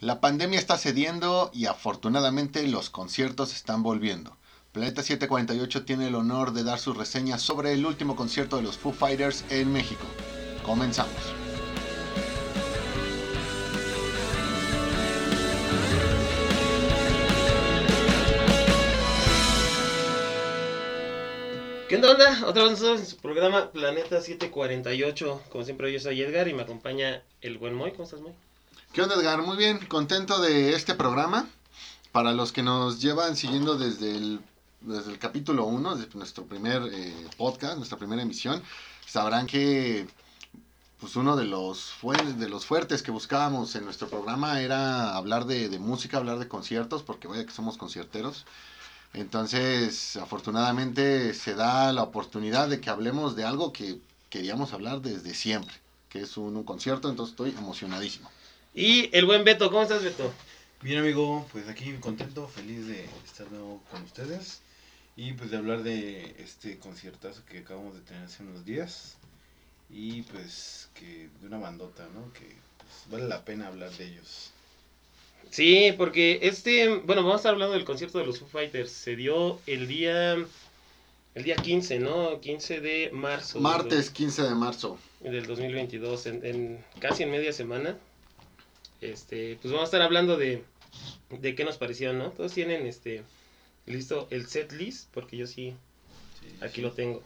La pandemia está cediendo y afortunadamente los conciertos están volviendo. Planeta 748 tiene el honor de dar su reseña sobre el último concierto de los Foo Fighters en México. Comenzamos. ¿Qué onda? Otra vez nosotros en su programa Planeta 748. Como siempre, yo soy Edgar y me acompaña el buen Moy. ¿Cómo estás, Moy? ¿Qué onda, Edgar? Muy bien, contento de este programa. Para los que nos llevan siguiendo desde el, desde el capítulo 1, desde nuestro primer eh, podcast, nuestra primera emisión, sabrán que pues uno de los, de los fuertes que buscábamos en nuestro programa era hablar de, música, hablar de conciertos, porque vaya que somos concierteros. Entonces, afortunadamente se da la oportunidad de que hablemos de algo que queríamos hablar desde siempre, que es un concierto, entonces estoy emocionadísimo. Y el buen Beto. ¿Cómo estás, Beto? Bien amigo, pues aquí contento, feliz de estar de nuevo con ustedes y pues de hablar de este conciertazo que acabamos de tener hace unos días y pues que de una bandota, ¿no? Que pues, vale la pena hablar de ellos. Sí, porque este. Bueno, vamos a estar hablando del concierto de los Foo Fighters. Se dio el día. El día 15, ¿no? 15 de marzo. del Martes 15 de marzo. Del 2022. En, en- casi en media semana. Este. Pues vamos a estar hablando de. De qué nos pareció, ¿no? Todos tienen este. Listo el set list. Porque yo sí. Sí, Aquí sí. lo tengo.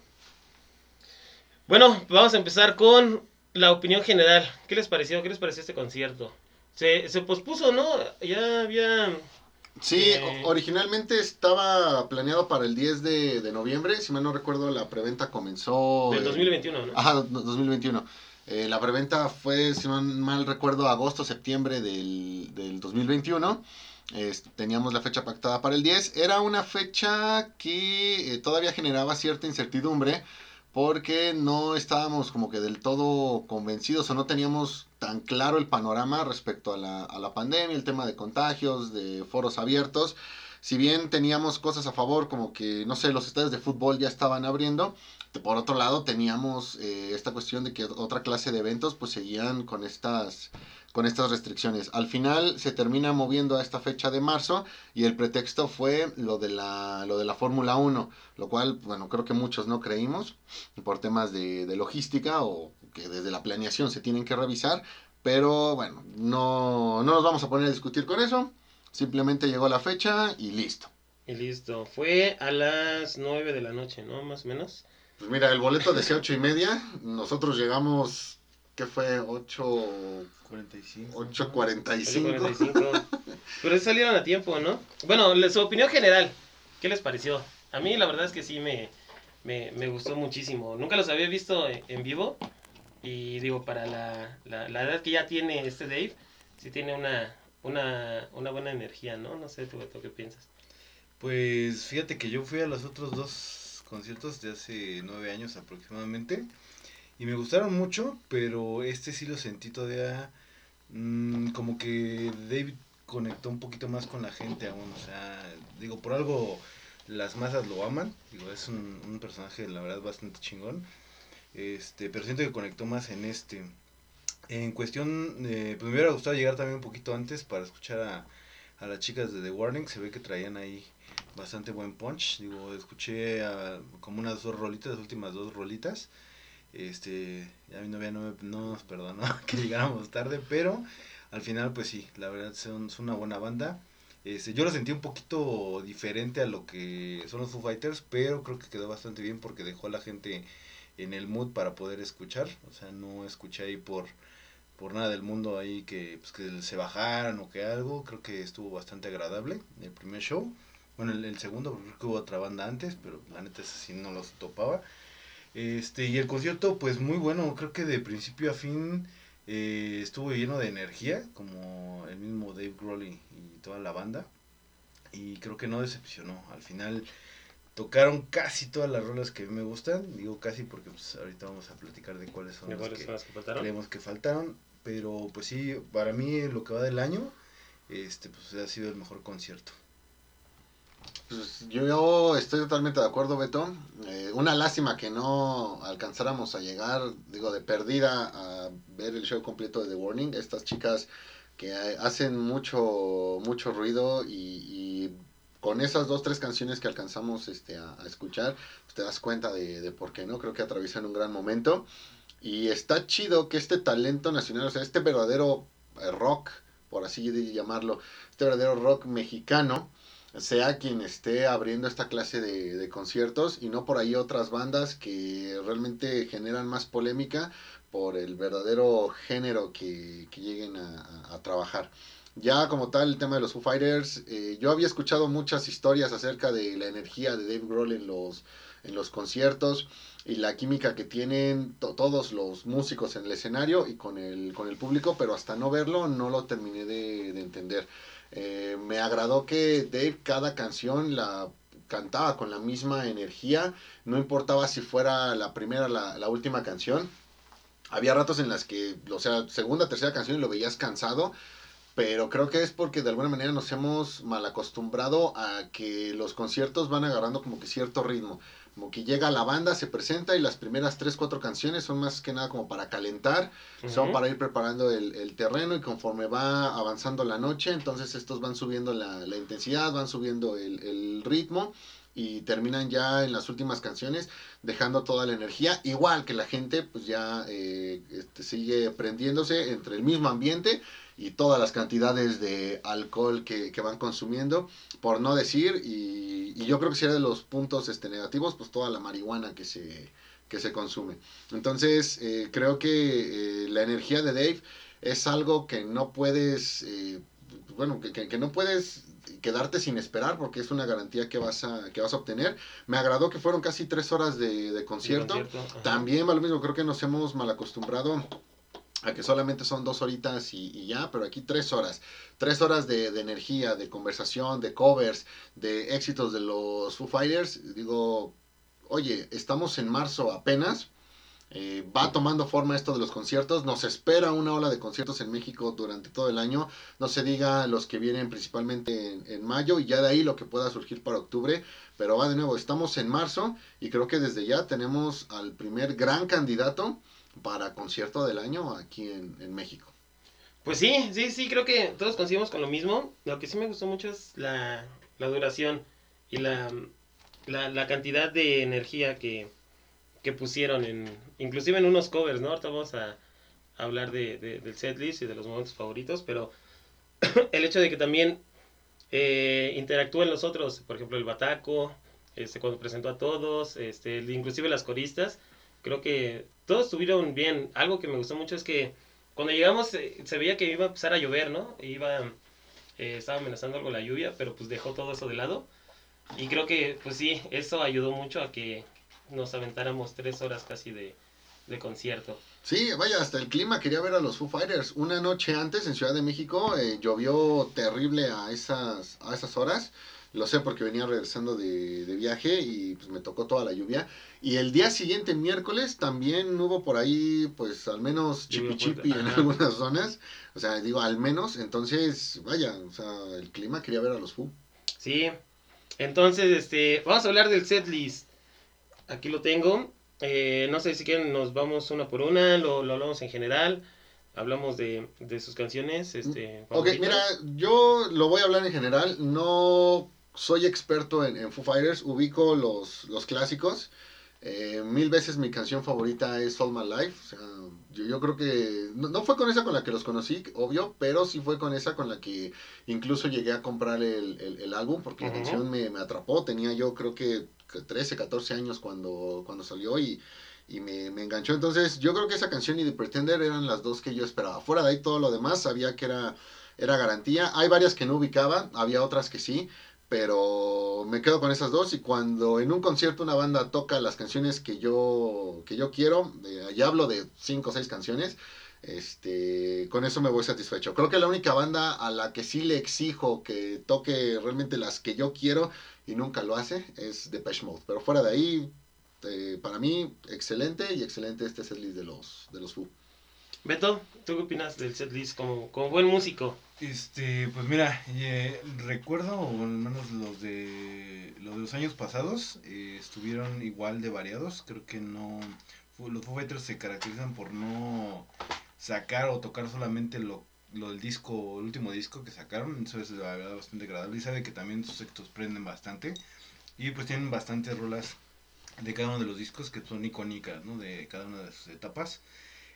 Bueno, vamos a empezar con la opinión general. ¿Qué les pareció? ¿Qué les pareció este concierto? Se, se pospuso, ¿no? Ya había... Sí, Eh. originalmente estaba planeado para el 10 de, de noviembre, si mal no recuerdo la preventa comenzó... Del en- 2021, ¿no? Ajá, do- 2021. Eh, la preventa fue, si no mal recuerdo, agosto, septiembre del, del 2021. Es- teníamos la fecha pactada para el 10. Era una fecha que eh, todavía generaba cierta incertidumbre porque no estábamos como que del todo convencidos o no teníamos tan claro el panorama respecto a la, a la pandemia, el tema de contagios, de foros abiertos. Si bien teníamos cosas a favor, como que, no sé, los estadios de fútbol ya estaban abriendo, por otro lado teníamos eh, esta cuestión de que otra clase de eventos pues seguían con estas con estas restricciones. Al final se termina moviendo a esta fecha de marzo y el pretexto fue lo de la lo de la Fórmula 1, lo cual bueno, creo que muchos no creímos por temas de, de logística o que desde la planeación se tienen que revisar, pero bueno, no no nos vamos a poner a discutir con eso. Simplemente llegó la fecha y listo. Y listo. Fue a las 9 de la noche, ¿no? Más o menos. Pues mira, el boleto decía ocho y media. Nosotros llegamos, ¿qué fue? 8, 45. 8.45. 8:45. Pero salieron a tiempo, ¿no? Bueno, su opinión general. ¿Qué les pareció? A mí la verdad es que sí me, me, me gustó muchísimo. Nunca los había visto en, en vivo. Y digo, para la, la, la edad que ya tiene este Dave, sí tiene una, una, una buena energía, ¿no? No sé, tú, Beto, ¿qué piensas? Pues fíjate que yo fui a los otros dos conciertos de hace nueve años aproximadamente y me gustaron mucho, pero este sí lo sentí todavía mm, como que David conectó un poquito más con la gente aún, o sea, digo, por algo las masas lo aman, digo, es un, un personaje la verdad bastante chingón, este, pero siento que conectó más en este. En cuestión, eh, pues me hubiera gustado llegar también un poquito antes para escuchar a, las chicas de The Warning, se ve que traían ahí bastante buen punch. Digo, escuché como unas dos rolitas, las últimas dos rolitas. Este, ya mi novia no, me- no nos perdonó que llegáramos tarde, pero al final, pues sí, la verdad son, son una buena banda. Este, yo lo sentí un poquito diferente a lo que son los Foo Fighters, pero creo que quedó bastante bien porque dejó a la gente en el mood para poder escuchar. O sea, no escuché ahí por, por nada del mundo ahí que, pues, que se bajaran o que algo. Creo que estuvo bastante agradable el primer show. Bueno, el, el segundo, porque hubo otra banda antes, pero la neta ese sí no los topaba. Este, y el concierto, pues muy bueno, creo que de principio a fin eh, estuvo lleno de energía, como el mismo Dave Grohl y, y toda la banda. Y creo que no decepcionó. Al final tocaron casi todas las rolas que a mí me gustan. Digo casi porque pues, ahorita vamos a platicar de cuáles son las ¿Cuáles que son las que faltaron? creemos que faltaron. Pero pues sí, para mí lo que va del año, este pues ha sido el mejor concierto. Pues yo estoy totalmente de acuerdo, Beto. Eh, una lástima que no alcanzáramos a llegar, digo, de perdida a ver el show completo de The Warning. Estas chicas que hacen mucho, mucho ruido y, con esas dos, tres canciones que alcanzamos este, a, escuchar, pues te das cuenta de, por qué, ¿no? Creo que atraviesan un gran momento. Y está chido que este talento nacional, o sea, este verdadero eh, rock, por así llamarlo, este verdadero rock mexicano, sea quien esté abriendo esta clase de, conciertos y no por ahí otras bandas que realmente generan más polémica por el verdadero género que, lleguen a, trabajar. Ya como tal, el tema de los Foo Fighters, eh, yo había escuchado muchas historias acerca de la energía de Dave Grohl en los, en los conciertos y la química que tienen todos los músicos en el escenario y con el, con el público, pero hasta no verlo no lo terminé de, de entender. Eh, me agradó que Dave cada canción la cantaba con la misma energía, no importaba si fuera la primera, la, la última canción. Había ratos en las que, o sea, segunda, tercera canción y lo veías cansado, pero creo que es porque de alguna manera nos hemos mal acostumbrado a que los conciertos van agarrando como que cierto ritmo. Como que llega la banda, se presenta y las primeras tres, cuatro canciones son más que nada como para calentar, son para ir preparando el, terreno y conforme va avanzando la noche, entonces estos van subiendo la, intensidad, van subiendo el, ritmo y terminan ya en las últimas canciones dejando toda la energía, igual que la gente pues ya eh, este, sigue prendiéndose entre el mismo ambiente y todas las cantidades de alcohol que, van consumiendo, por no decir, y, yo creo que sería de los puntos este, negativos, pues toda la marihuana que se, que se consume. Entonces, eh, creo que eh, la energía de Dave es algo que no puedes, eh, bueno, que, no puedes quedarte sin esperar porque es una garantía que vas a, que vas a obtener. Me agradó que fueron casi tres horas de, concierto. También va lo mismo, creo que nos hemos mal acostumbrado a que solamente son dos horitas y, ya, pero aquí tres horas. Tres horas de, energía, de conversación, de covers, de éxitos de los Foo Fighters. Digo, oye, estamos en marzo apenas. Eh, va tomando forma esto de los conciertos. Nos espera una ola de conciertos en México durante todo el año. No se diga los que vienen principalmente en, en, mayo y ya de ahí lo que pueda surgir para octubre. Pero va de nuevo, estamos en marzo y creo que desde ya tenemos al primer gran candidato para concierto del año aquí en, México. Pues sí, sí, sí, creo que todos coincidimos con lo mismo. Lo que sí me gustó mucho es la, duración y la, la, cantidad de energía que, pusieron en, inclusive en unos covers, ¿no? Ahorita vamos a, hablar de, del setlist y de los momentos favoritos, pero el hecho de que también eh, interactúen los otros, por ejemplo el Bataco, este, cuando presentó a todos, este, inclusive las coristas, creo que todos estuvieron bien. Algo que me gustó mucho es que cuando llegamos eh, se veía que iba a empezar a llover, ¿no? Iba, eh, estaba amenazando algo la lluvia, pero pues dejó todo eso de lado. Y creo que, pues sí, eso ayudó mucho a que nos aventáramos tres horas casi de, concierto. Sí, vaya, hasta el clima quería ver a los Foo Fighters. Una noche antes en Ciudad de México eh, llovió terrible a esas, a esas horas. Lo sé porque venía regresando de, viaje y pues me tocó toda la lluvia. Y el día siguiente, miércoles, también hubo por ahí, pues al menos chipi chipi en algunas zonas. O sea, digo, al menos. Entonces, vaya, o sea, el clima quería ver a los Fu. Sí. Entonces, este, vamos a hablar del setlist. Aquí lo tengo. Eh, no sé si quieren, nos vamos una por una, lo, lo hablamos en general hablamos de, de, sus canciones. Este, ok, mira, yo lo voy a hablar en general. No soy experto en, Foo Fighters, ubico los, los clásicos. Eh, mil veces mi canción favorita es All My Life. yo, creo que no, fue con esa con la que los conocí, obvio, pero sí fue con esa con la que incluso llegué a comprar el, álbum porque la canción me, atrapó. Tenía yo creo que 13, 14 años cuando, cuando salió y, me, me, enganchó. Entonces yo creo que esa canción y The Pretender eran las dos que yo esperaba. Fuera de ahí todo lo demás sabía que era, era garantía. Hay varias que no ubicaba, había otras que sí pero me quedo con esas dos y cuando en un concierto una banda toca las canciones que yo que yo quiero, eh, ya hablo de cinco o seis canciones, este, con eso me voy satisfecho. Creo que la única banda a la que sí le exijo que toque realmente las que yo quiero y nunca lo hace es Depeche Mode, pero fuera de ahí eh, para mí excelente y excelente este setlist de los de los Foo. Beto, ¿tú qué opinas del setlist como, como buen músico? Este, pues mira, recuerdo, o al menos los de los, de los años pasados, eh, estuvieron igual de variados. Creo que no. Los Foo Fighters se caracterizan por no sacar o tocar solamente lo, lo del disco, el último disco que sacaron, eso es la verdad bastante agradable y sabe que también sus sectos prenden bastante y pues tienen bastantes rolas de cada uno de los discos que son icónicas, ¿no? De cada una de sus etapas.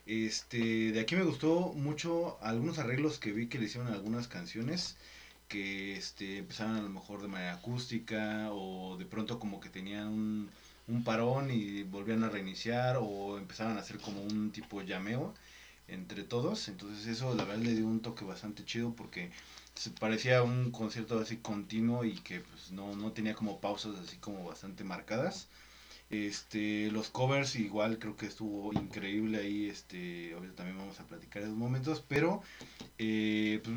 Este, de aquí me gustó mucho algunos arreglos que vi que le hicieron algunas canciones que este, empezaban a lo mejor de manera acústica o de pronto como que tenían un, un parón y volvían a reiniciar o empezaban a hacer como un tipo llameo entre todos. Entonces eso la verdad le dio un toque bastante chido porque parecía un concierto así continuo y que pues no, no tenía como pausas así como bastante marcadas. Este, los covers igual creo que estuvo increíble ahí, este, ahorita también vamos a platicar en esos momentos, pero eh, pues,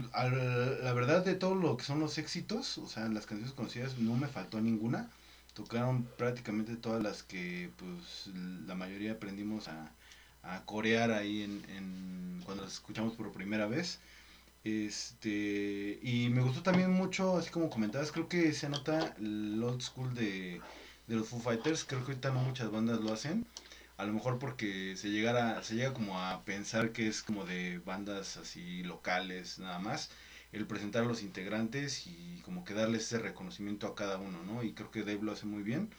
la verdad de todo lo que son los éxitos, o sea, las canciones conocidas no me faltó ninguna, tocaron prácticamente todas las que pues la mayoría aprendimos a, a corear ahí en, en, cuando las escuchamos por primera vez. Este, y me gustó también mucho, así como comentabas, creo que se nota el old school de, de los Foo Fighters, creo que ahorita no muchas bandas lo hacen. A lo mejor porque se llegara, se llega como a pensar que es como de bandas así locales nada más, el presentar a los integrantes y como que darles ese reconocimiento a cada uno, ¿no? Y creo que Dave lo hace muy bien.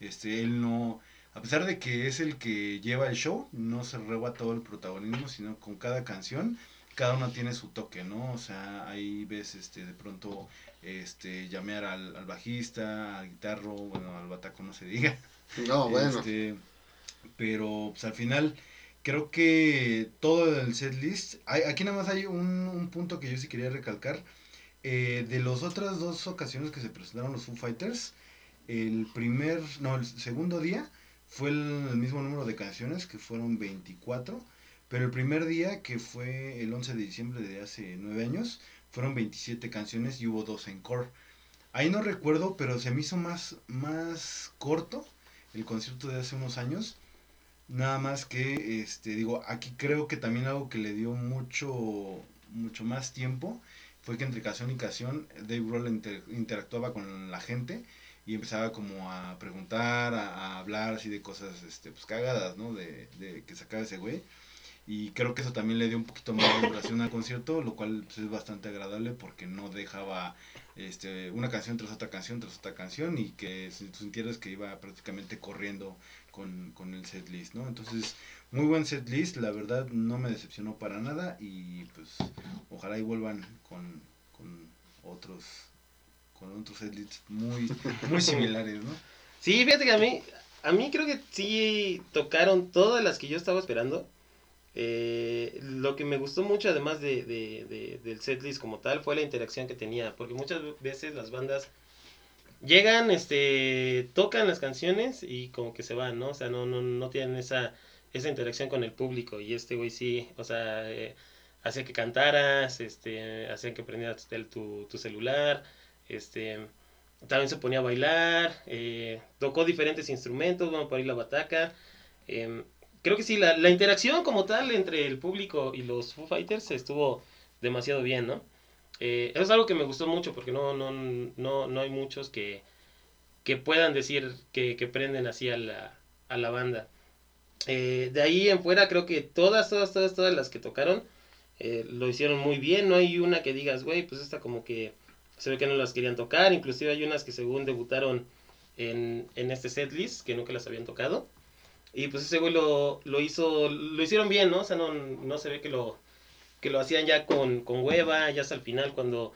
Este, él no, a pesar de que es el que lleva el show, no se reba todo el protagonismo, sino con cada canción, cada uno tiene su toque, ¿no? O sea, ahí ves este, de pronto este, llamear al, al bajista, al guitarro, bueno, al bataco no se diga. No, bueno. Este, pero pues al final creo que todo el set list, hay, aquí nada más hay un, un, punto que yo sí quería recalcar. Eh, de las otras dos ocasiones que se presentaron los Foo Fighters, el primer, no, el segundo día fue el, el, mismo número de canciones, que fueron 24, pero el primer día, que fue el 11 de diciembre de hace 9 años, fueron 27 canciones y hubo dos en core. Ahí no recuerdo, pero se me hizo más, más corto el concierto de hace unos años. Nada más que, este, digo, aquí creo que también algo que le dio mucho, mucho más tiempo fue que entre canción y canción Dave Grohl inter, interactuaba con la gente y empezaba como a preguntar, a, hablar así de cosas, este, pues cagadas, ¿no? De, de que sacaba ese güey. Y creo que eso también le dio un poquito más de duración al concierto, lo cual pues, es bastante agradable porque no dejaba este, una canción tras otra canción tras otra canción y que sintieras que iba prácticamente corriendo con, con el set list, ¿no? Entonces, muy buen set list, la verdad no me decepcionó para nada y pues ojalá y vuelvan con, con otros con otros set lists muy, muy similares, ¿no? Sí, fíjate que a mí, a mí creo que sí tocaron todas las que yo estaba esperando. Eh, lo que me gustó mucho, además de, de, de, del setlist como tal, fue la interacción que tenía. Porque muchas veces las bandas llegan, este, tocan las canciones y como que se van, ¿no? O sea, no, no, no tienen esa, esa interacción con el público. Y este güey sí, o sea, eh, hacía que cantaras, este, hacían que prendieras tu, celular, este, también se ponía a bailar, eh, tocó diferentes instrumentos, bueno, por ahí la bataca. Eh, creo que sí, la, la, interacción como tal entre el público y los Foo Fighters estuvo demasiado bien, ¿no? Eh, eso es algo que me gustó mucho porque no, no, no, no hay muchos que, que puedan decir que, que prenden así a la, a la banda. Eh, de ahí en fuera creo que todas, todas, todas, todas las que tocaron eh, lo hicieron muy bien. No hay una que digas, güey, pues esta como que se ve que no las querían tocar. Inclusive hay unas que según debutaron en, en este setlist que nunca las habían tocado. Y pues ese güey lo, lo hizo, lo hicieron bien, ¿no? O sea, no, no se ve que lo, que lo hacían ya con, con hueva, ya hasta el final cuando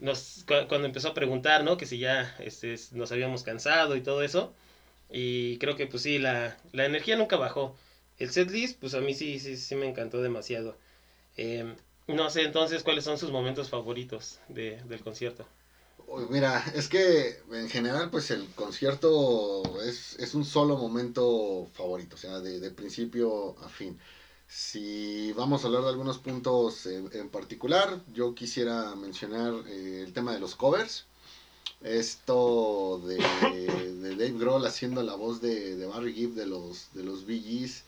nos, cuando empezó a preguntar, ¿no? Que si ya este, nos habíamos cansado y todo eso. Y creo que pues sí, la, la energía nunca bajó. El setlist, pues a mí sí, sí, sí me encantó demasiado. Eh, no sé entonces cuáles son sus momentos favoritos de, del concierto. Mira, es que en general, pues el concierto es, es un solo momento favorito, o sea, de, de, principio a fin. Si vamos a hablar de algunos puntos en, particular, yo quisiera mencionar eh, el tema de los covers. Esto de, de, Dave Grohl haciendo la voz de, de Barry Gibb de los, de los Bee Gees,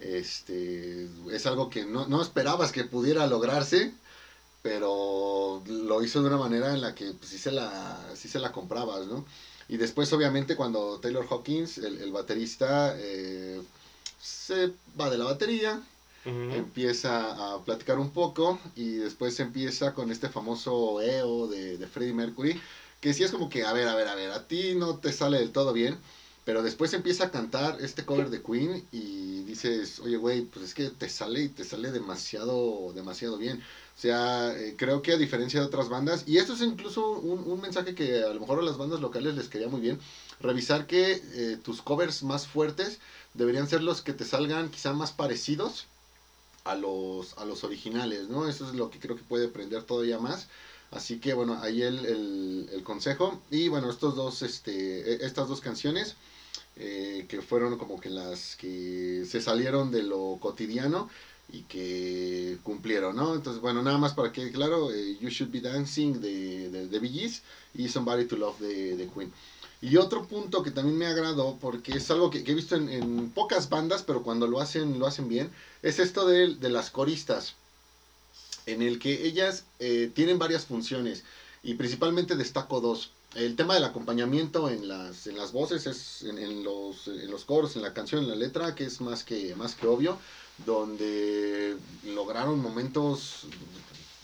este, es algo que no, no esperabas que pudiera lograrse pero lo hizo de una manera en la que pues, sí, se la, sí se la comprabas, ¿no? Y después, obviamente, cuando Taylor Hawkins, el, el baterista, eh, se va de la batería, empieza a platicar un poco y después empieza con este famoso EO de, de Freddie Mercury, que sí es como que, a ver, a ver, a ver, a ti no te sale del todo bien, pero después empieza a cantar este cover de Queen y dices, oye, güey, pues es que te sale y te sale demasiado, demasiado bien. O sea, eh, creo que a diferencia de otras bandas, y esto es incluso un, mensaje que a lo mejor a las bandas locales les quería muy bien, revisar que eh, tus covers más fuertes deberían ser los que te salgan quizá más parecidos a los, a los originales, ¿no? Eso es lo que creo que puede prender todavía más. Así que bueno, ahí el, el, consejo. Y bueno, estos dos, este, e, estas dos canciones eh, que fueron como que las que se salieron de lo cotidiano y que cumplieron, ¿no? Entonces, bueno, nada más para que claro, eh, You Should Be Dancing de, de, de Bee Gees y Somebody to Love de, de, Queen. Y otro punto que también me agradó, porque es algo que, he visto en, pocas bandas, pero cuando lo hacen, lo hacen bien, es esto de, de las coristas, en el que ellas eh, tienen varias funciones, y principalmente destaco dos. El tema del acompañamiento en las, en las voces, es en, en, los, en los coros, en la canción, en la letra, que es más que, más que obvio donde lograron momentos,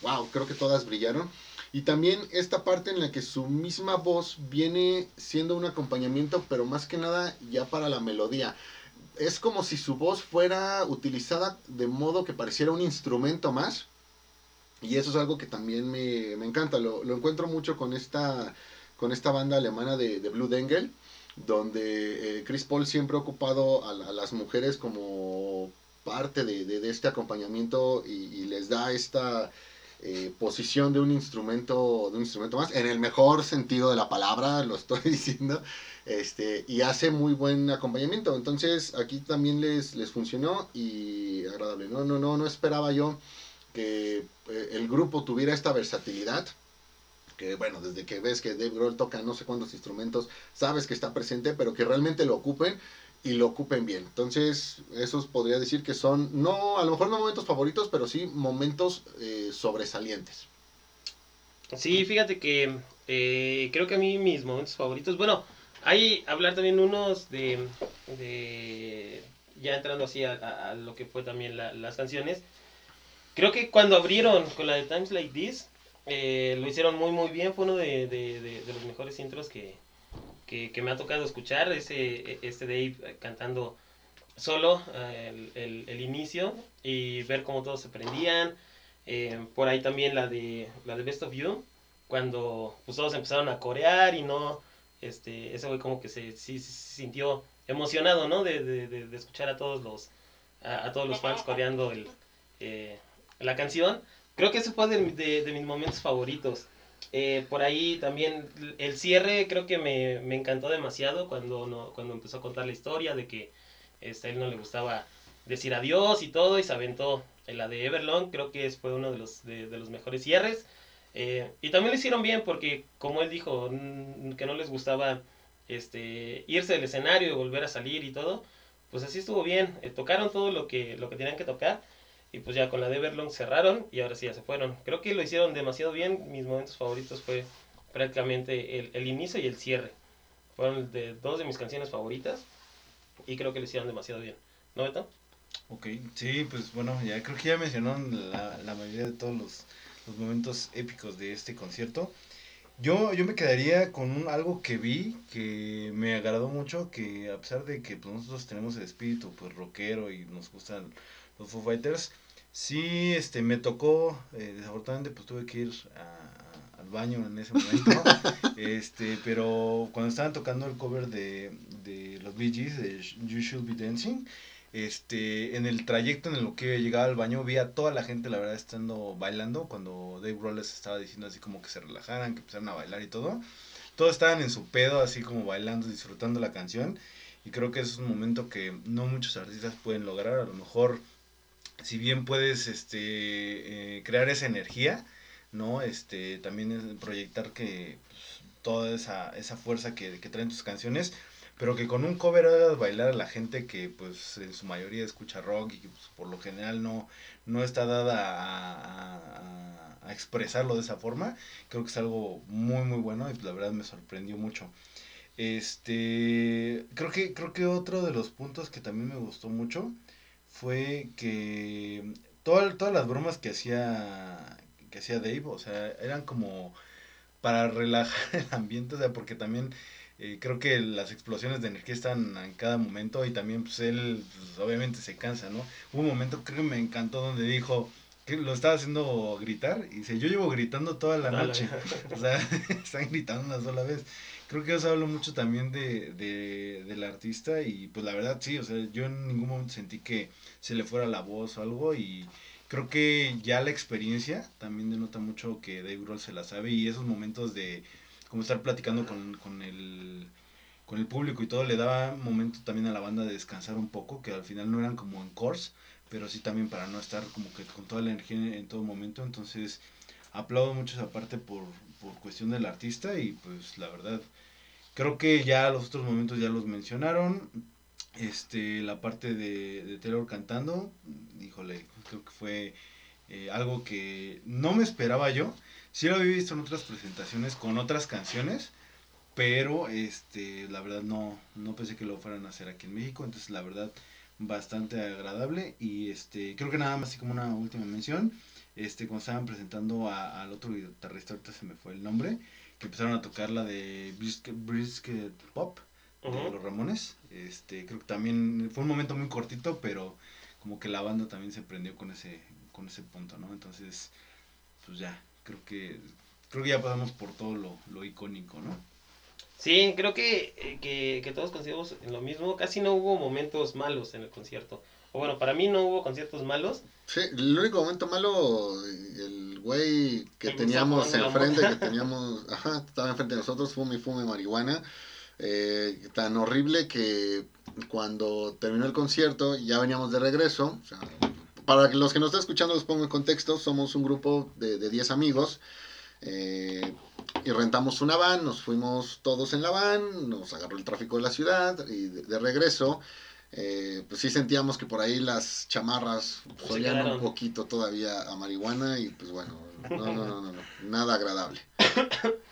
wow, creo que todas brillaron. Y también esta parte en la que su misma voz viene siendo un acompañamiento, pero más que nada ya para la melodía. Es como si su voz fuera utilizada de modo que pareciera un instrumento más. Y eso es algo que también me, encanta. Lo, encuentro mucho con esta, con esta banda alemana de, Blue Dengel, donde eh, Chris Paul siempre ha ocupado a las mujeres como parte de, este acompañamiento y, les da esta eh, posición de un instrumento de un instrumento más en el mejor sentido de la palabra lo estoy diciendo este y hace muy buen acompañamiento. Entonces aquí también les, les funcionó y agradable. No no no no esperaba yo que eh, el grupo tuviera esta versatilidad que bueno, desde que ves que Dave Grohl toca no sé cuántos instrumentos, sabes que está presente, pero que realmente lo ocupen y lo ocupen bien. Entonces, esos podría decir que son, no, a lo mejor no momentos favoritos, pero sí momentos eh, sobresalientes. Sí, fíjate que eh, creo que a mí mis momentos favoritos, bueno, hay hablar también unos de, ya entrando así a, lo que fue también las canciones. Creo que cuando abrieron con la de Times Like This, eh, lo hicieron muy muy bien, fue uno de, de los mejores intros que, que, me ha tocado escuchar, ese, este Dave cantando solo eh, el, el, inicio y ver cómo todos se prendían. Eh, por ahí también la de, la de Best of You, cuando pues, todos empezaron a corear y no, este, ese güey como que se, sintió emocionado, ¿no? De, de, de, escuchar a todos los, a, todos los fans coreando el, eh, la canción. Creo que ese fue de, mis momentos favoritos. Eh, por ahí también el cierre creo que me, me encantó demasiado cuando, no, cuando empezó a contar la historia de que este, a él no le gustaba decir adiós y todo y se aventó en la de Everlong, creo que fue uno de los, de, los mejores cierres. Eh, y también lo hicieron bien porque como él dijo que no les gustaba este, irse del escenario y volver a salir y todo, pues así estuvo bien, eh, tocaron todo lo que, lo que tenían que tocar y pues ya con la de cerraron y ahora sí ya se fueron. Creo que lo hicieron demasiado bien. Mis momentos favoritos fue prácticamente el, el inicio y el cierre. Fueron de dos de mis canciones favoritas y creo que lo hicieron demasiado bien. ¿No, Beto? Ok, sí, pues bueno, ya creo que ya mencionaron la, la mayoría de todos los, los, momentos épicos de este concierto. Yo, yo me quedaría con un, algo que vi que me agradó mucho, que a pesar de que pues, nosotros tenemos el espíritu pues rockero y nos gustan los Foo Fighters, Sí, este, me tocó, eh, desafortunadamente pues tuve que ir al baño en ese momento, este, pero cuando estaban tocando el cover de, de los Bee de You Should Be Dancing, este, en el trayecto en el que llegaba al baño vi a toda la gente, la verdad, estando bailando, cuando Dave Grohl estaba diciendo así como que se relajaran, que empezaran a bailar y todo, todos estaban en su pedo, así como bailando, disfrutando la canción, y creo que es un momento que no muchos artistas pueden lograr, a lo mejor si bien puedes este, eh, crear esa energía, ¿no? Este, también proyectar que pues, toda esa, esa fuerza que, que, traen tus canciones, pero que con un cover hagas bailar a la gente que pues en su mayoría escucha rock y que pues, por lo general no, no está dada a, a, a, expresarlo de esa forma, creo que es algo muy muy bueno y pues, la verdad me sorprendió mucho. Este, creo que, creo que otro de los puntos que también me gustó mucho fue que todas todas las bromas que hacía que hacía Dave, o sea, eran como para relajar el ambiente, o sea, porque también eh, creo que las explosiones de energía están en cada momento y también pues él pues, obviamente se cansa, ¿no? Hubo un momento creo que me encantó donde dijo que lo estaba haciendo gritar y dice, yo llevo gritando toda la noche, o sea, están gritando una sola vez. Creo que eso hablo mucho también de, de, del artista y pues la verdad sí, o sea, yo en ningún momento sentí que se le fuera la voz o algo y creo que ya la experiencia también denota mucho que Dave Grohl se la sabe y esos momentos de como estar platicando con, con el con el público y todo le daba momento también a la banda de descansar un poco, que al final no eran como en course, pero sí también para no estar como que con toda la energía en, todo momento, entonces aplaudo mucho esa parte por, por cuestión del artista y pues la verdad creo que ya los otros momentos ya los mencionaron, este, la parte de, de Taylor cantando, híjole, creo que fue eh, algo que no me esperaba yo. Sí lo había visto en otras presentaciones con otras canciones, pero este, la verdad no, no pensé que lo fueran a hacer aquí en México, entonces la verdad bastante agradable. Y este, creo que nada más así como una última mención, este, cuando estaban presentando al otro guitarrista, ahorita se me fue el nombre, que empezaron a tocar la de Brisket, Pop de los Ramones. Este, creo que también fue un momento muy cortito, pero como que la banda también se prendió con ese, con ese punto, ¿no? Entonces, pues ya, creo que, creo que ya pasamos por todo lo, lo icónico, ¿no? Sí, creo que, que, que todos en lo mismo. Casi no hubo momentos malos en el concierto. O bueno, para mí no hubo conciertos malos. Sí, el único momento malo, el güey que teníamos enfrente, que teníamos, ajá, estaba enfrente de nosotros, fume y fume marihuana. Eh, tan horrible que cuando terminó el concierto ya veníamos de regreso. para los que nos están escuchando, los pongo en contexto. Somos un grupo de, de 10 amigos. Eh, y rentamos una van, nos fuimos todos en la van, nos agarró el tráfico de la ciudad y de, regreso. Eh, pues sí sentíamos que por ahí las chamarras solían un poquito todavía a marihuana y pues bueno, no, no, no, no, no nada agradable.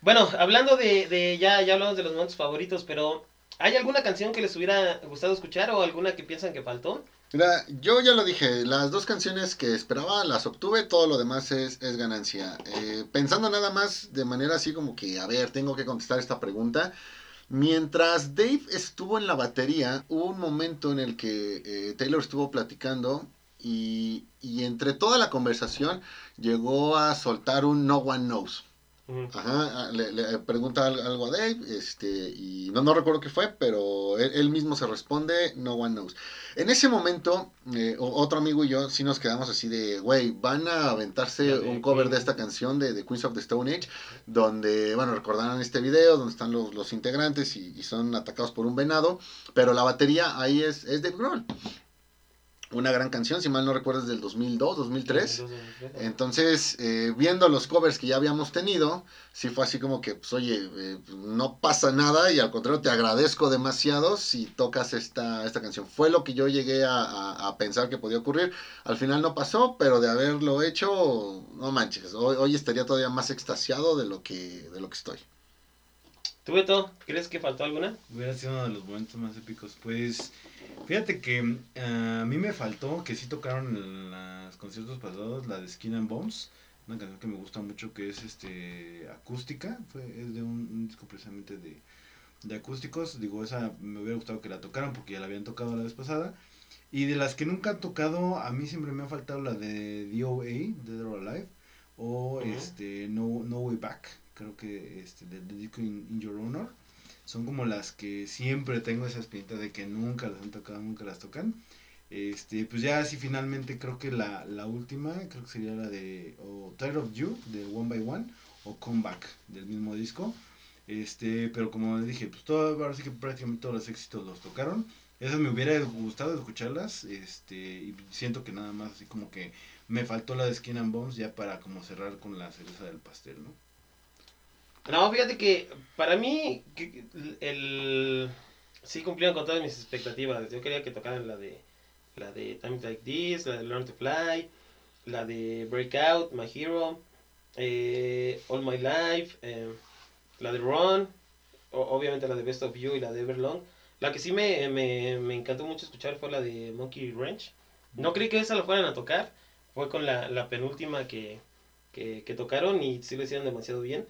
Bueno, hablando de, de, ya, ya hablamos de los momentos favoritos, pero ¿hay alguna canción que les hubiera gustado escuchar o alguna que piensan que faltó? Mira, yo ya lo dije, las dos canciones que esperaba las obtuve, todo lo demás es, es ganancia. Eh, pensando nada más de manera así como que, a ver, tengo que contestar esta pregunta. Mientras Dave estuvo en la batería, hubo un momento en el que eh, Taylor estuvo platicando y, y entre toda la conversación llegó a soltar un No One Knows. Ajá, ah, le, pregunta algo a Dave, este, y no, no recuerdo qué fue, pero él, mismo se responde, no one knows. En ese momento, eh, otro amigo y yo sí nos quedamos así de, güey, van a aventarse un cover de esta canción de, The Queens of the Stone Age, donde, bueno, recordarán este video, donde están los, los integrantes y, son atacados por un venado, pero la batería ahí es, es de Grohl una gran canción, si mal no recuerdo, es del 2002, 2003. Entonces, eh, viendo los covers que ya habíamos tenido, sí fue así como que, pues oye, eh, no pasa nada y al contrario te agradezco demasiado si tocas esta, esta canción. Fue lo que yo llegué a, pensar que podía ocurrir. Al final no pasó, pero de haberlo hecho, no manches, hoy, hoy estaría todavía más extasiado de lo que, de lo que estoy. ¿Tú, Beto, crees que faltó alguna? Hubiera sido uno de los momentos más épicos. Pues Fíjate que eh, a mí me faltó que sí tocaron en los conciertos pasados la de Skin and Bones, una canción que me gusta mucho que es este acústica, fue, es de un, disco precisamente de, de acústicos, digo, esa me hubiera gustado que la tocaran porque ya la habían tocado la vez pasada. Y de las que nunca han tocado, a mí siempre me ha faltado la de DOA, Dead or Alive, o este no, no Way Back, creo que este, de, disco in Your Honor son como las que siempre tengo esa espinita de que nunca las han tocado, nunca las tocan. Este, pues ya así finalmente creo que la, la última, creo que sería la de o Tired of You de One by One o Comeback del mismo disco. Este, pero como les dije, pues todo, ahora sí que prácticamente todos los éxitos los tocaron. Esas me hubiera gustado escucharlas, este, y siento que nada más así como que me faltó la de Skin and Bones ya para como cerrar con la cereza del pastel, ¿no? No, fíjate que para mí el sí cumplieron con todas mis expectativas. Yo quería que tocaran la de la de Times Like This, la de Learn to Fly, la de Breakout, My Hero, eh, All My Life, eh, la de Run, obviamente la de Best of You y la de Everlong. La que sí me, me, me encantó mucho escuchar fue la de Monkey Ranch. No creí que esa la fueran a tocar. Fue con la, la penúltima que, que, que tocaron y sí lo hicieron demasiado bien.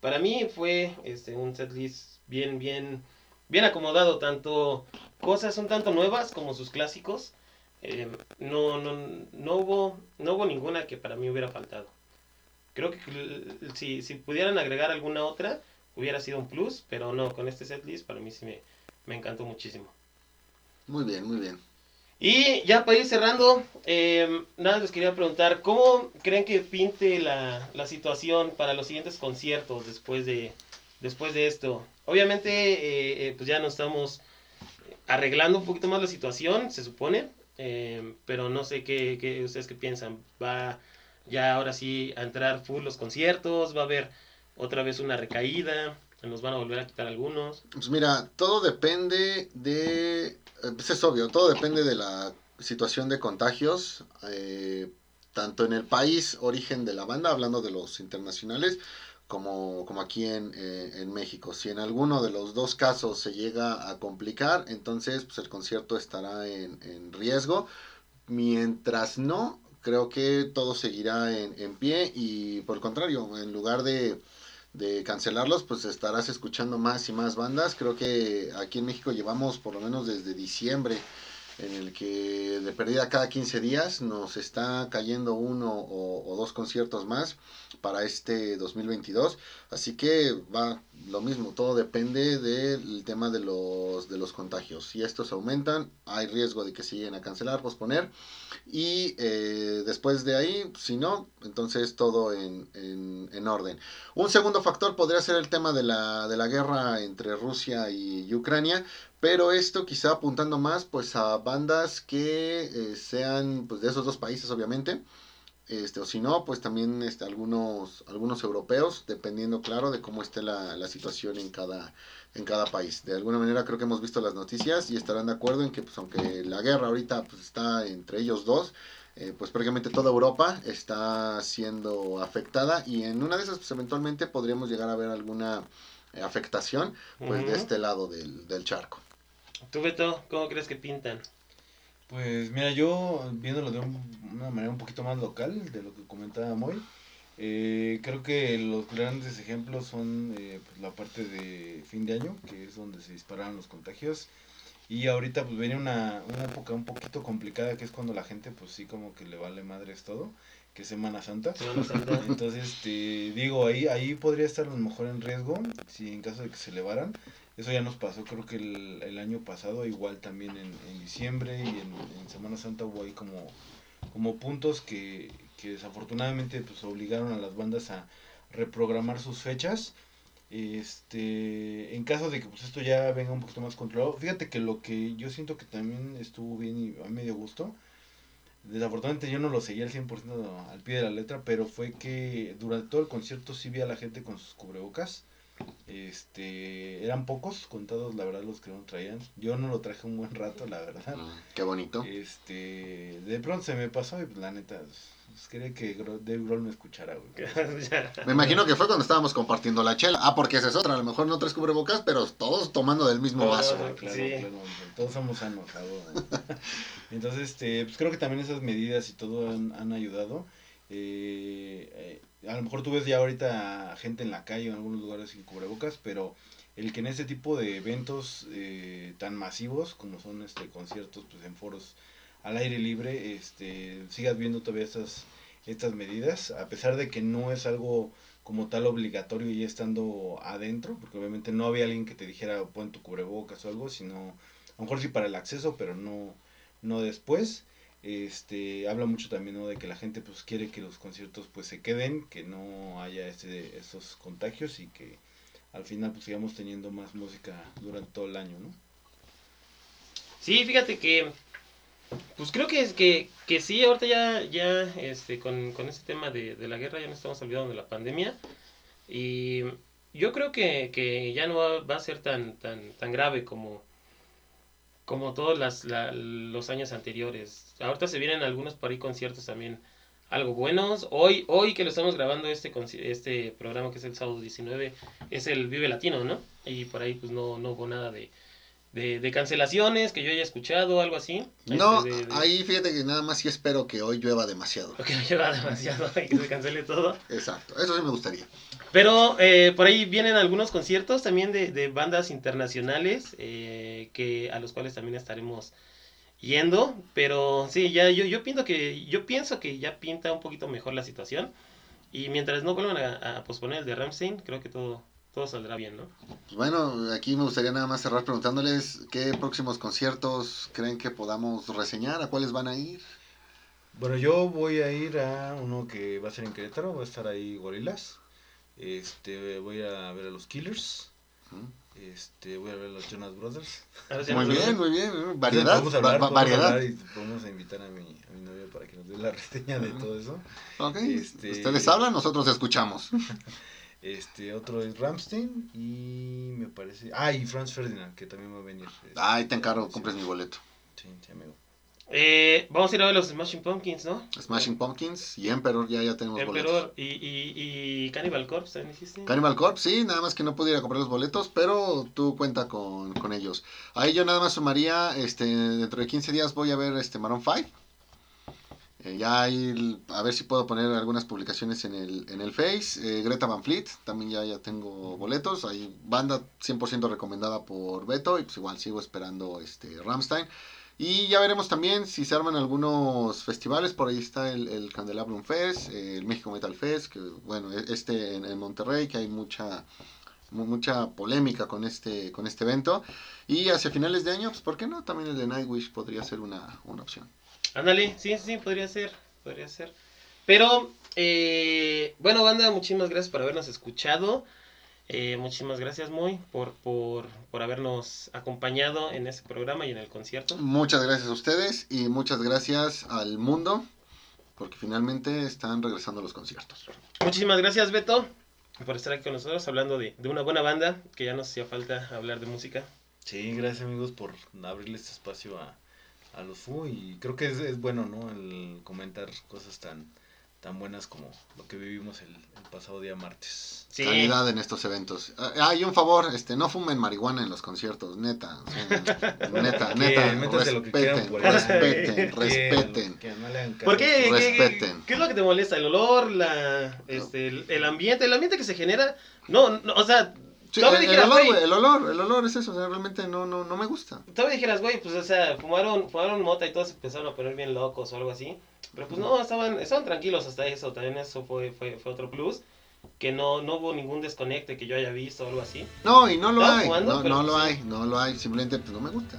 Para mí fue este, un setlist bien, bien, bien acomodado. Tanto cosas un tanto nuevas como sus clásicos. Eh, no, no, no, hubo, no hubo ninguna que para mí hubiera faltado. Creo que si, si pudieran agregar alguna otra, hubiera sido un plus, pero no, con este setlist para mí sí me, me encantó muchísimo. Muy bien, muy bien. Y ya para ir cerrando, eh, nada, les quería preguntar, ¿cómo creen que pinte la, la situación para los siguientes conciertos después de, después de esto? Obviamente, eh, eh, pues ya nos estamos arreglando un poquito más la situación, se supone, eh, pero no sé qué, qué ustedes qué piensan. ¿Va ya ahora sí a entrar full los conciertos? ¿Va a haber otra vez una recaída? ¿Nos van a volver a quitar algunos? Pues mira, todo depende de... Pues es obvio, todo depende de la situación de contagios, eh, tanto en el país origen de la banda, hablando de los internacionales, como, como aquí en, eh, en México. Si en alguno de los dos casos se llega a complicar, entonces pues el concierto estará en, en riesgo. Mientras no, creo que todo seguirá en, en pie y por el contrario, en lugar de de cancelarlos, pues estarás escuchando más y más bandas. Creo que aquí en México llevamos por lo menos desde diciembre en el que de perdida cada 15 días nos está cayendo uno o, dos conciertos más para este 2022. Así que va lo mismo, todo depende del tema de los, de los contagios. Si estos aumentan, hay riesgo de que se lleguen a cancelar, posponer. Y eh, después de ahí, si no, entonces todo en, en, en, orden. Un segundo factor podría ser el tema de la, de la guerra entre Rusia y Ucrania, pero esto quizá apuntando más pues a bandas que eh, sean pues de esos dos países obviamente. Este, o si no, pues también este, algunos, algunos europeos, dependiendo, claro, de cómo esté la, la situación en cada, en cada país. De alguna manera creo que hemos visto las noticias y estarán de acuerdo en que pues aunque la guerra ahorita pues está entre ellos dos, eh, pues prácticamente toda Europa está siendo afectada y en una de esas pues eventualmente podríamos llegar a ver alguna eh, afectación pues uh -huh. de este lado del, del, charco. ¿Tú Beto, cómo crees que pintan? Pues mira, yo viéndolo de un, una manera un poquito más local, de lo que comentaba Moy, eh, creo que los grandes ejemplos son eh, pues, la parte de fin de año, que es donde se dispararon los contagios. Y ahorita pues viene una, una época un poquito complicada, que es cuando la gente pues sí como que le vale madres todo, que es Semana Santa. Semana Santa. Entonces, este, digo, ahí, ahí podría estar a lo mejor en riesgo, si en caso de que se elevaran. Eso ya nos pasó, creo que el, el año pasado, igual también en, en diciembre y en, en, Semana Santa hubo ahí como, como puntos que, que desafortunadamente pues obligaron a las bandas a reprogramar sus fechas. Este, en caso de que pues esto ya venga un poquito más controlado, fíjate que lo que yo siento que también estuvo bien y a medio gusto, desafortunadamente yo no lo seguí al 100% al pie de la letra, pero fue que durante todo el concierto sí vi a la gente con sus cubrebocas. Este, eran pocos, contados la verdad los que no traían. Yo no lo traje un buen rato, la verdad. Mm, qué bonito. Este, de pronto se me pasó y pues, la neta, pues, quería que Dave Grohl me escuchara, güey. me imagino que fue cuando estábamos compartiendo la chela. Ah, porque esa es otra, a lo mejor no tres cubrebocas, pero todos tomando del mismo Claro, vaso. Claro, claro, Sí. claro, todos somos sanos, cabrón. Entonces, este, pues creo que también esas medidas y todo han, han ayudado. Eh, eh, a lo mejor tú ves ya ahorita gente en la calle o en algunos lugares sin cubrebocas, pero el que en este tipo de eventos eh, tan masivos como son este conciertos pues en foros al aire libre, este, sigas viendo todavía estas estas medidas, a pesar de que no es algo como tal obligatorio ya estando adentro, porque obviamente no había alguien que te dijera pon tu cubrebocas o algo, sino a lo mejor sí para el acceso, pero no, no después. Este, habla mucho también de que la gente pues quiere que los conciertos pues se queden, que no haya este, estos contagios y que al final pues sigamos teniendo más música durante todo el año, ¿no? Sí, fíjate que, pues creo que que, que sí, ahorita ya, ya este, con, con este tema de, la guerra ya no estamos olvidando de la pandemia. Y yo creo que, que ya no va a ser tan, tan, tan grave como, como todos las, la- los años anteriores. Ahorita se vienen algunos por ahí conciertos también algo buenos. Hoy, hoy que lo estamos grabando este, este programa que es el sábado 19, es el Vive Latino, ¿no? Y por ahí pues no, no hubo nada de, de, de cancelaciones que yo haya escuchado, algo así. No, Este, de- de- ahí fíjate que nada más sí espero que hoy llueva demasiado. o que no lleva demasiado y que se cancele todo. Exacto, eso sí me gustaría. Pero eh, por ahí vienen algunos conciertos también de, de bandas internacionales eh, que a los cuales también estaremos yendo. Pero sí, ya yo, yo pienso que yo pienso que ya pinta un poquito mejor la situación. Y mientras no vuelvan a, a posponer el de Ramstein, creo que todo, todo saldrá bien, ¿no? Pues bueno, aquí me gustaría nada más cerrar preguntándoles qué próximos conciertos creen que podamos reseñar, a cuáles van a ir. Bueno, yo voy a ir a uno que va a ser en Querétaro, va a estar ahí Gorilas. Este, voy a ver a los Killers. Este, voy a ver a los Jonas Brothers. Muy bien, muy bien, variedad, Podemos hablar, va- va- podemos variedad. hablar y vamos a invitar a mi, a mi novia para que nos dé la reseña de todo eso. Ok, Este- ustedes hablan, nosotros escuchamos. Este, otro es Ramstein y me parece... Ah, y Franz Ferdinand, que también va a venir. Este, Ay, te encargo, sí, compres mi boleto. Sí, sí, amigo. Eh, vamos a ir a ver los Smashing Pumpkins, ¿no? Smashing Pumpkins y Emperor, ya, ya tenemos boletos. Emperor y, y, y Cannibal Corpse, ¿también dijiste? Cannibal Corpse, sí, nada más que no pudiera comprar los boletos, pero tú cuenta con, con ellos. Ahí yo nada más sumaría, este, dentro de 15 días voy a ver este Maroon 5. Eh, ya ahí, a ver si puedo poner algunas publicaciones en el, en el Face. Eh, Greta Van Fleet, también ya, ya tengo boletos. Hay banda 100% recomendada por Beto y pues igual sigo esperando este Ramstein. Y ya veremos también si se arman algunos festivales. Por ahí está el, el Candelabrum Fest, eh, el México Metal Fest, que bueno, e- este en, Monterrey, que hay mucha mu- mucha polémica con este con este evento. Y hacia finales de año, pues ¿por qué no? También el de Nightwish podría ser una, una opción. Ándale, sí, sí, podría ser, podría ser. Pero, eh, bueno, banda, muchísimas gracias por habernos escuchado. Eh, muchísimas gracias, Muy, por, por, por habernos acompañado en este programa y en el concierto. Muchas gracias a ustedes y muchas gracias al mundo, porque finalmente están regresando los conciertos. Muchísimas gracias, Beto, por estar aquí con nosotros hablando de, de una buena banda que ya nos hacía falta hablar de música. Sí, gracias amigos por abrirle este espacio a, a los FU y creo que es, es bueno, ¿no? El comentar cosas tan, tan buenas como lo que vivimos el, el pasado día martes. Sí, Calidad en estos eventos. Ah, y un favor, este, no fumen marihuana en los conciertos, neta. neta, neta. métanse lo que quieran Respeten, por respeten, Que- respeten. que no le. ¿Por qué? ¿Qué, qué, Respeten. qué es lo que te molesta? ¿El olor? La, este, el, el ambiente? ¿El ambiente que se genera? No, no o sea, Sí, el, el dijeras, olor, güey, el olor, el olor es eso, o sea, realmente no, no, no me gusta. todavía dijeras, güey, pues, o sea, fumaron, fumaron mota y todos se empezaron a poner bien locos o algo así. Pero pues no, estaban, estaban tranquilos hasta eso, también eso fue, fue, fue otro plus. Que no, no hubo ningún desconecte que yo haya visto o algo así. No, y no lo hay, jugando, no, pero no lo hay, no lo hay, simplemente pues no me gusta.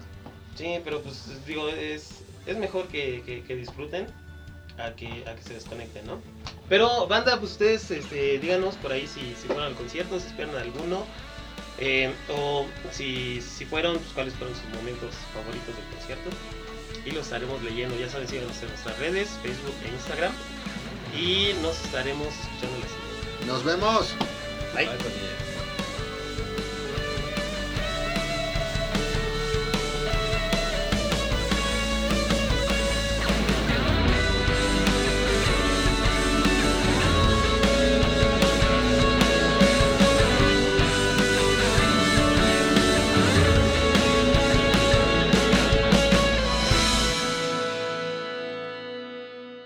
Sí, pero pues digo, es, es mejor que, que, que disfruten a que, a que se desconecten, ¿no? Pero, banda, pues ustedes este, díganos por ahí si, si fueron al concierto, si esperan alguno. eh, o si, si fueron, pues cuáles fueron sus momentos favoritos del concierto. Y los estaremos leyendo, ya saben, síganos en nuestras redes, Facebook e Instagram. Y nos estaremos escuchando la siguiente. Nos vemos. Bye. Bye.